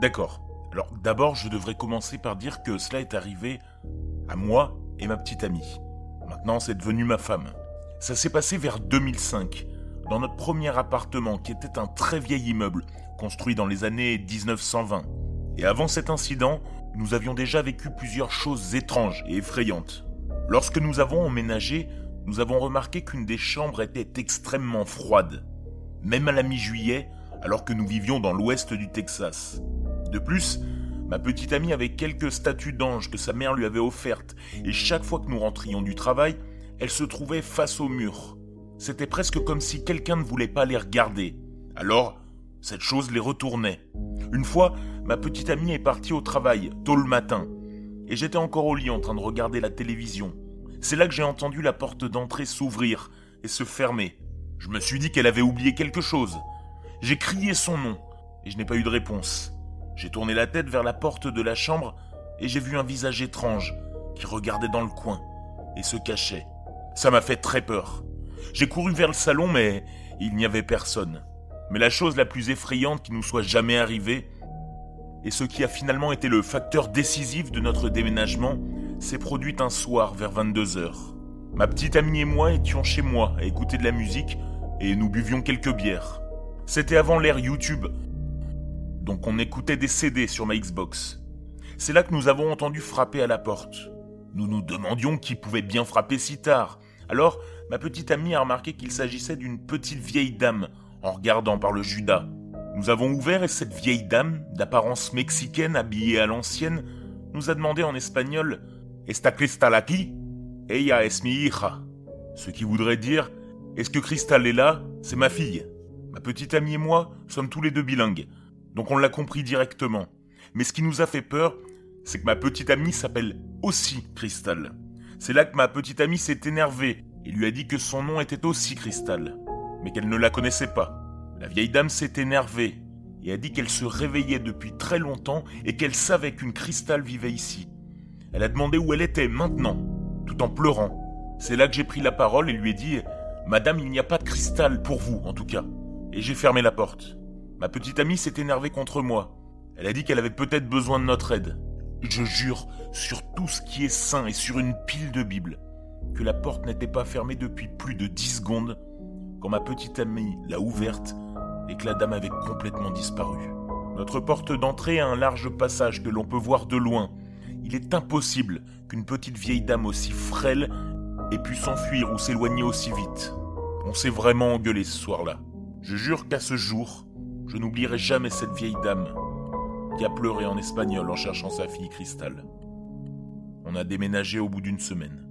D'accord. Alors d'abord, je devrais commencer par dire que cela est arrivé à moi et ma petite amie. Maintenant, c'est devenu ma femme. Ça s'est passé vers 2005, dans notre premier appartement qui était un très vieil immeuble, construit dans les années 1920. Et avant cet incident, nous avions déjà vécu plusieurs choses étranges et effrayantes. Lorsque nous avons emménagé, nous avons remarqué qu'une des chambres était extrêmement froide, même à la mi-juillet, alors que nous vivions dans l'ouest du Texas. De plus, ma petite amie avait quelques statues d'anges que sa mère lui avait offertes, et chaque fois que nous rentrions du travail, elle se trouvait face au mur. C'était presque comme si quelqu'un ne voulait pas les regarder. Alors, cette chose les retournait. Une fois, ma petite amie est partie au travail, tôt le matin, et j'étais encore au lit en train de regarder la télévision. C'est là que j'ai entendu la porte d'entrée s'ouvrir et se fermer. Je me suis dit qu'elle avait oublié quelque chose. J'ai crié son nom, et je n'ai pas eu de réponse. J'ai tourné la tête vers la porte de la chambre et j'ai vu un visage étrange qui regardait dans le coin et se cachait. Ça m'a fait très peur. J'ai couru vers le salon mais il n'y avait personne. Mais la chose la plus effrayante qui nous soit jamais arrivée, et ce qui a finalement été le facteur décisif de notre déménagement, s'est produit un soir vers 22h. Ma petite amie et moi étions chez moi à écouter de la musique et nous buvions quelques bières. C'était avant l'ère YouTube, donc on écoutait des CD sur ma Xbox. C'est là que nous avons entendu frapper à la porte. Nous nous demandions qui pouvait bien frapper si tard. Alors, ma petite amie a remarqué qu'il s'agissait d'une petite vieille dame, en regardant par le Judas. Nous avons ouvert et cette vieille dame, d'apparence mexicaine habillée à l'ancienne, nous a demandé en espagnol Esta Cristal aquí? Ella es mi hija. Ce qui voudrait dire Est-ce que Cristal est là? C'est ma fille. Ma petite amie et moi sommes tous les deux bilingues. Donc on l'a compris directement. Mais ce qui nous a fait peur, c'est que ma petite amie s'appelle aussi Crystal. C'est là que ma petite amie s'est énervée et lui a dit que son nom était aussi Crystal, mais qu'elle ne la connaissait pas. La vieille dame s'est énervée et a dit qu'elle se réveillait depuis très longtemps et qu'elle savait qu'une Crystal vivait ici. Elle a demandé où elle était maintenant, tout en pleurant. C'est là que j'ai pris la parole et lui ai dit Madame, il n'y a pas de cristal pour vous, en tout cas. Et j'ai fermé la porte. Ma petite amie s'est énervée contre moi. Elle a dit qu'elle avait peut-être besoin de notre aide. Je jure sur tout ce qui est saint et sur une pile de Bible que la porte n'était pas fermée depuis plus de dix secondes quand ma petite amie l'a ouverte et que la dame avait complètement disparu. Notre porte d'entrée a un large passage que l'on peut voir de loin. Il est impossible qu'une petite vieille dame aussi frêle ait pu s'enfuir ou s'éloigner aussi vite. On s'est vraiment engueulé ce soir-là. Je jure qu'à ce jour, je n'oublierai jamais cette vieille dame qui a pleuré en espagnol en cherchant sa fille Cristal. On a déménagé au bout d'une semaine.